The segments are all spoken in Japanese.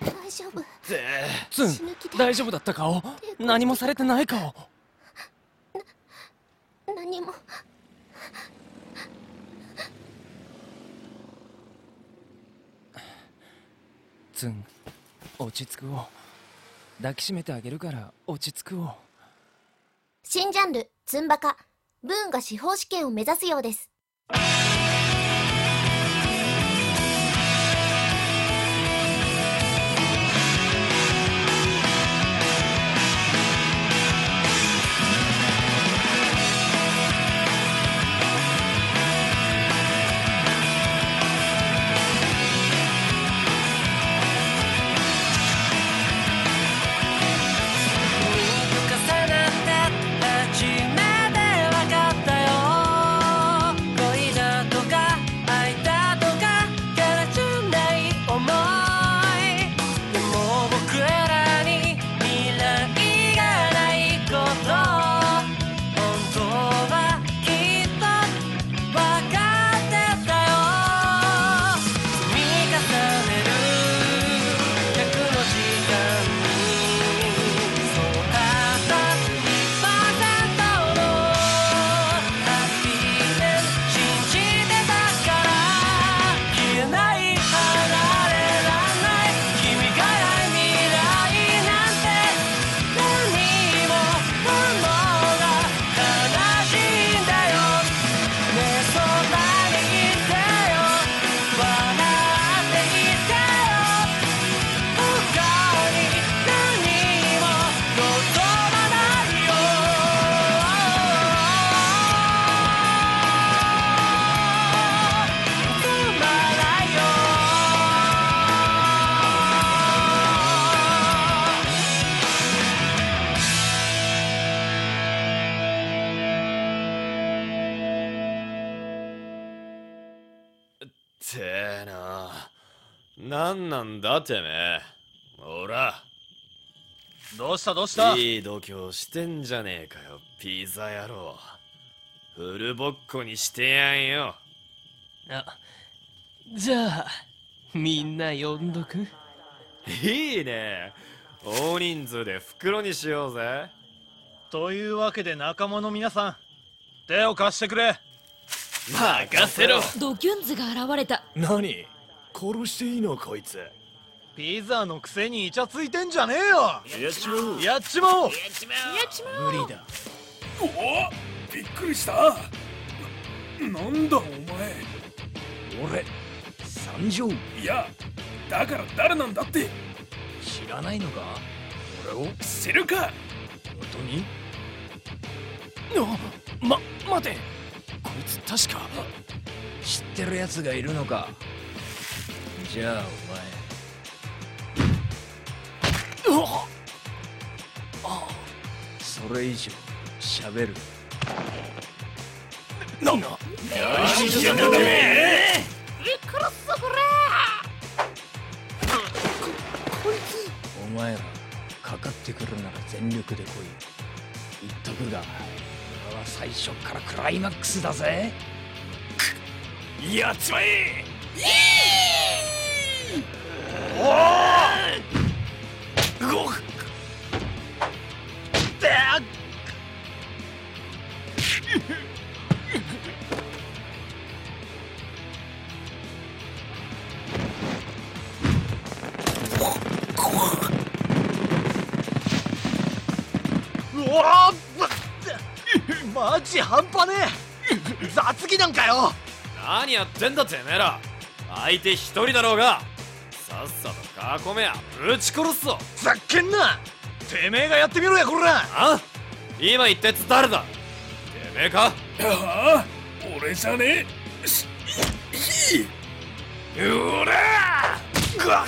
大丈夫。ツン大丈夫だったか何もされてないか何も。ツン落ち着くを。抱きしめてあげるから落ち着くを。新ジャンルツンバカ。ブーンが司法試験を目指すようですてえな。何なんだてめえ。ほら。どうした？どうした？いい度胸してんじゃねえかよピザ野郎。フルボッコにしてやんよ。あじゃあみんな呼んどく？いいね。大人数で袋にしようぜ。というわけで仲間の皆さん手を貸してくれ任せろ。ドキュンズが現れた。何？殺していいのこいつ。ピザのくせにイチャついてんじゃねえよ。やっちまう。やっちまおう。無理だ。おおびっくりした。ななんだお前。俺三条。いやだから誰なんだって。知らないのか？俺を？知るか。本当に？あま待てこいつ確か。知ってるやつがいるのか。じゃあお前。うわそれ以上喋る。なんだ？お前らかかってくるなら全力で来い。言っとくが俺は最初からクライマックスだぜ。やっちまえ！うマジ半端ねえ。雑技なんかよ。何やってんだてめえら。相手一人だろうがさっさと囲めやぶち殺すぞ。ざっけんな。てめえがやってみろやこら。あ？今言ったやつ誰だ？てめえか？ああ俺じゃねえ。しいいうらぐわっ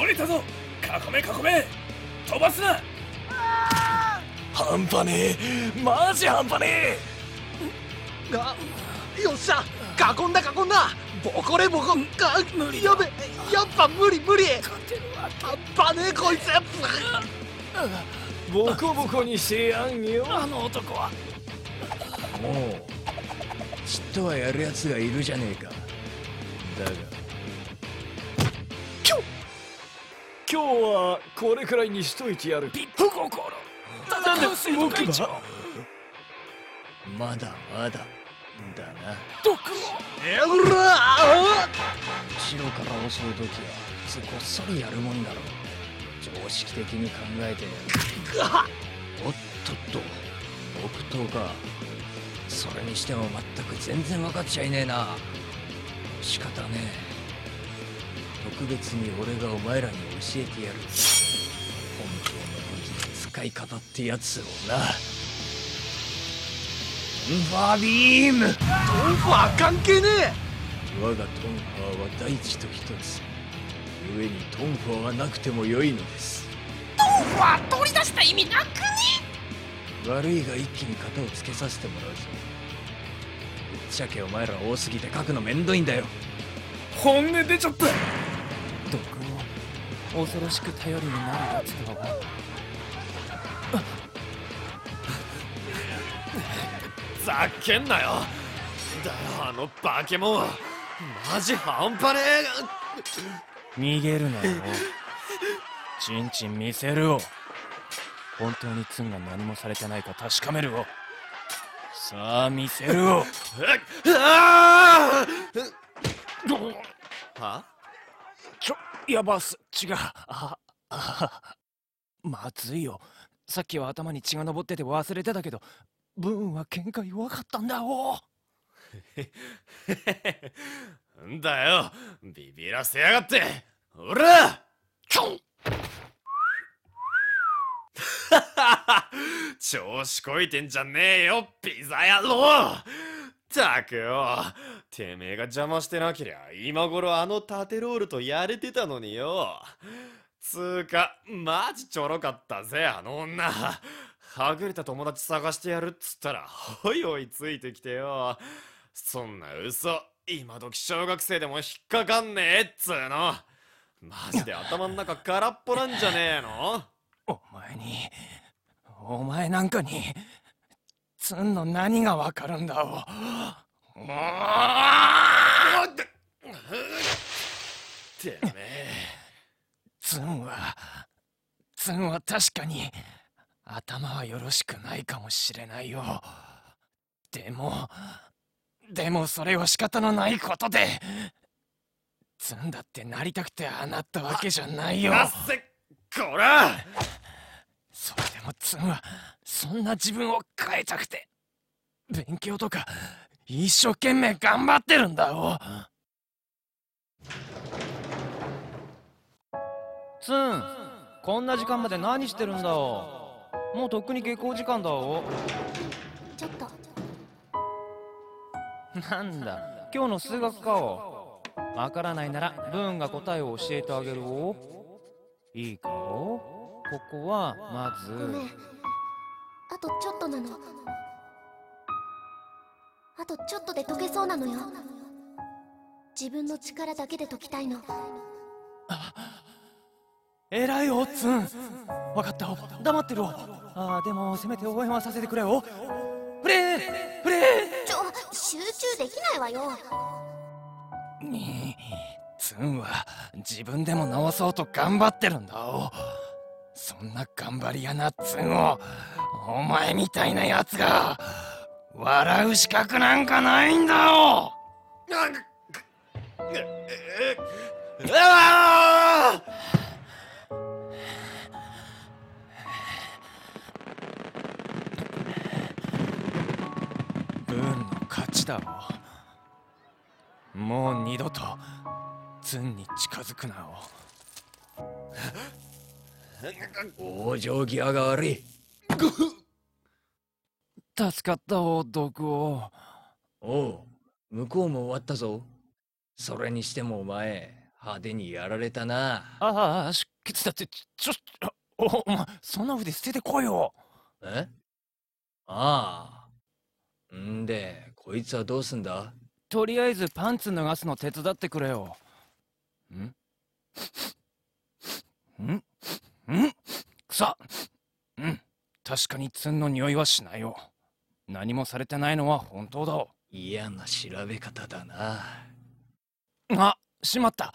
降りたぞ。囲め囲め。飛ばすな。半端ねえ。マジ半端ねあよっしゃ。囲んだ囲んだ。ボコれボコ。あやべやっぱ無理無理。半端ねえこいつ。ボコボコにしてやんよ。あの男は。もうちっとはやるやつがいるじゃねえか。だが今日はこれくらいにしといてやる。ピップ心。なんで動くなまだまだだな。毒を。えぐらあ後ろから襲う時はこっそりやるもんだろ常識的に考えておっとっと。木刀かそれにしても全く全然分かっちゃいねえな。仕方ねえ特別に俺がお前らに教えてやる。本当の武器の使い方ってやつをな。トンファービーム。トンファー関係ね我がトンファーは大地と一つ。故にトンファーはなくても良いのです。わ取り出した意味なくね。悪いが一気に型をつけさせてもらうぞ。ぶっちゃけお前ら多すぎて書くのめんどいんだよ。本音出ちゃった毒を恐ろしく頼りになるやつだわざけんなよだよあのバケモンマジ半端ね逃げるなよちんちん見せるを本当にツンが何もされてないか確かめるをさあ見せるをえああはやばす違う。ああまずいよ。さっきは頭に血が上ってて忘れてたけどブーンは喧嘩弱かったんだおんだよ。ビビらせやがって。おら。調子こいてんじゃねえよピザ野郎ったくよ。てめえが邪魔してなけりゃ今頃あの縦ロールとやれてたのによ。つーかマジちょろかったぜあの女。はぐれた友達探してやるっつったらほいほいついてきてよ。そんな嘘今時小学生でも引っかかんねえっつーの。マジで頭ん中空っぽなんじゃねえの？お前にお前なんかにツンの何がわかるんだおてめえ。ツンはツンは確かに頭はよろしくないかもしれないよ。でもでもそれは仕方のないことで。ツンだってなりたくてああなったわけじゃないよ。こら。それでもツンはそんな自分を変えたくて勉強とか一生懸命頑張ってるんだおツンこんな時間まで何してるんだおもうとっくに下校時間だおちょっと。なんだ今日の数学かおわからないならブーンが答えを教えてあげるお。いいか。おここはまず。ごめん。あとちょっとなの。あとちょっとで解けそうなのよ。自分の力だけで解きたいの。えらいおツン。わかった。お黙ってるおあーでもせめて応援はさせてくれおプレープレちょ集中できないわよ。ーにツンは自分でも直そうと頑張ってるんだ。おそんな頑張り屋なツンをお前みたいなやつが笑う資格なんかないんだおうわブーンの勝ちだおもう二度とツンに近づくなお往生際が悪い。助かったお毒を。おう向こうも終わったぞ。それにしてもお前派手にやられたな。ああ出血だってちょおお前そんな筆捨ててこいよ。え？ああ。んでこいつはどうすんだ？とりあえずパンツ脱がすの手伝ってくれよ。ん？んんくそうん確かにツンの匂いはしないよ。何もされてないのは本当だ。嫌な調べ方だな。あしまった。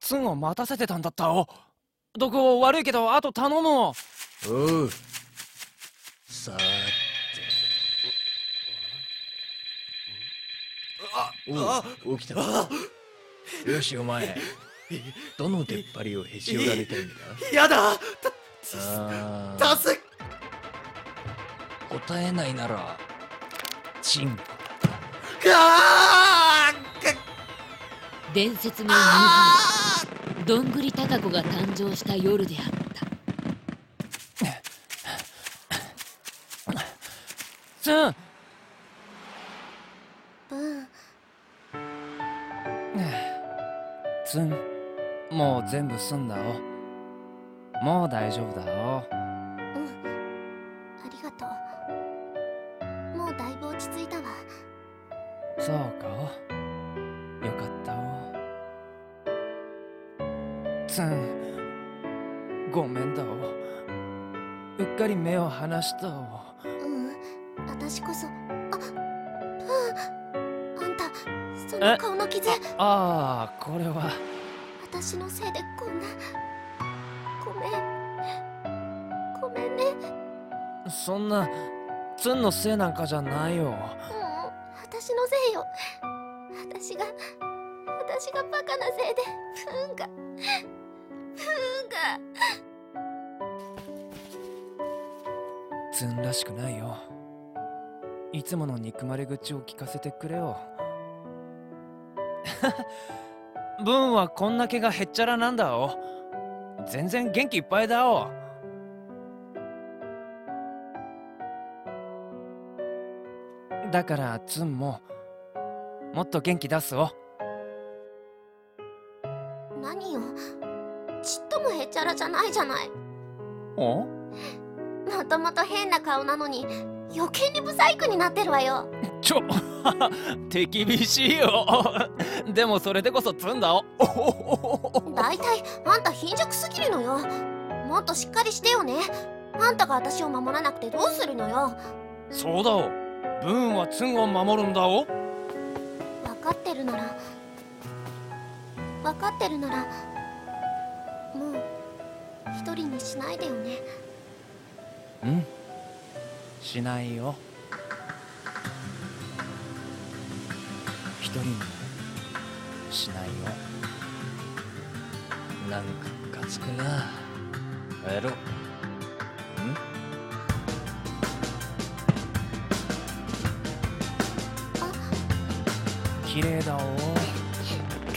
ツンを待たせてたんだったお。どこ悪いけどあと頼むお。う。さーて。おう起きた。かよしお前。どの出っ張りをへし折られたいんだやだ。あー。たす答えないならチンかー伝説のニューハどんぐりタカ子が誕生した夜であった。ツン。ブーン。ツン。もう全部済んだおもう大丈夫だおそうかお。よかったお。ツンごめんだお。うっかり目を離したお。うん。私こそ。あ。あ。んたそえの顔の傷。ああこれは。私のせいでこん。なごめん。ごめんね。そんなツンのせいなんかじゃないよよ。私が私がバカなせいでブーンがブーンが。ツンらしくないよ。いつもの憎まれ口を聞かせてくれよ。ブンはこんな毛がへっちゃらなんだお。全然元気いっぱいだお。だからツンももっと元気出すお何よ？ちっともへっちゃらじゃないじゃない。お？もともと変な顔なのに余計にブサイクになってるわよ。ちょ 手厳しいよ。でもそれでこそツンだおだいたいあんた貧弱すぎるのよ。もっとしっかりしてよね。あんたが私を守らなくてどうするのよ。そうだおブーンはツンを守るんだお分かってるなら分かってるならもう一人にしないでよね。うん。しないよ。一人にしないよ。なんかムカつくな帰ろ綺麗だおカ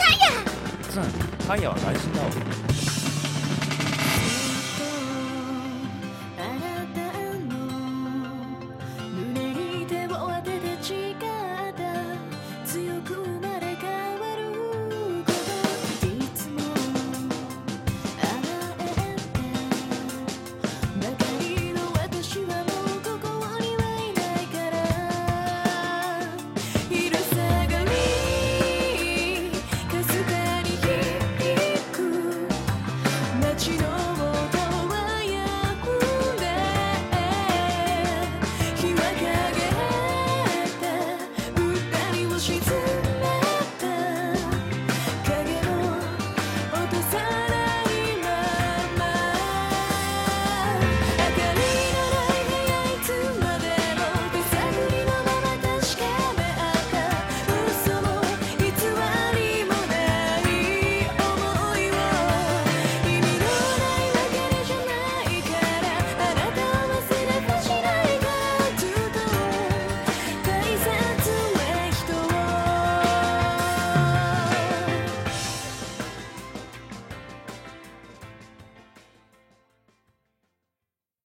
イヤカイヤは外人だお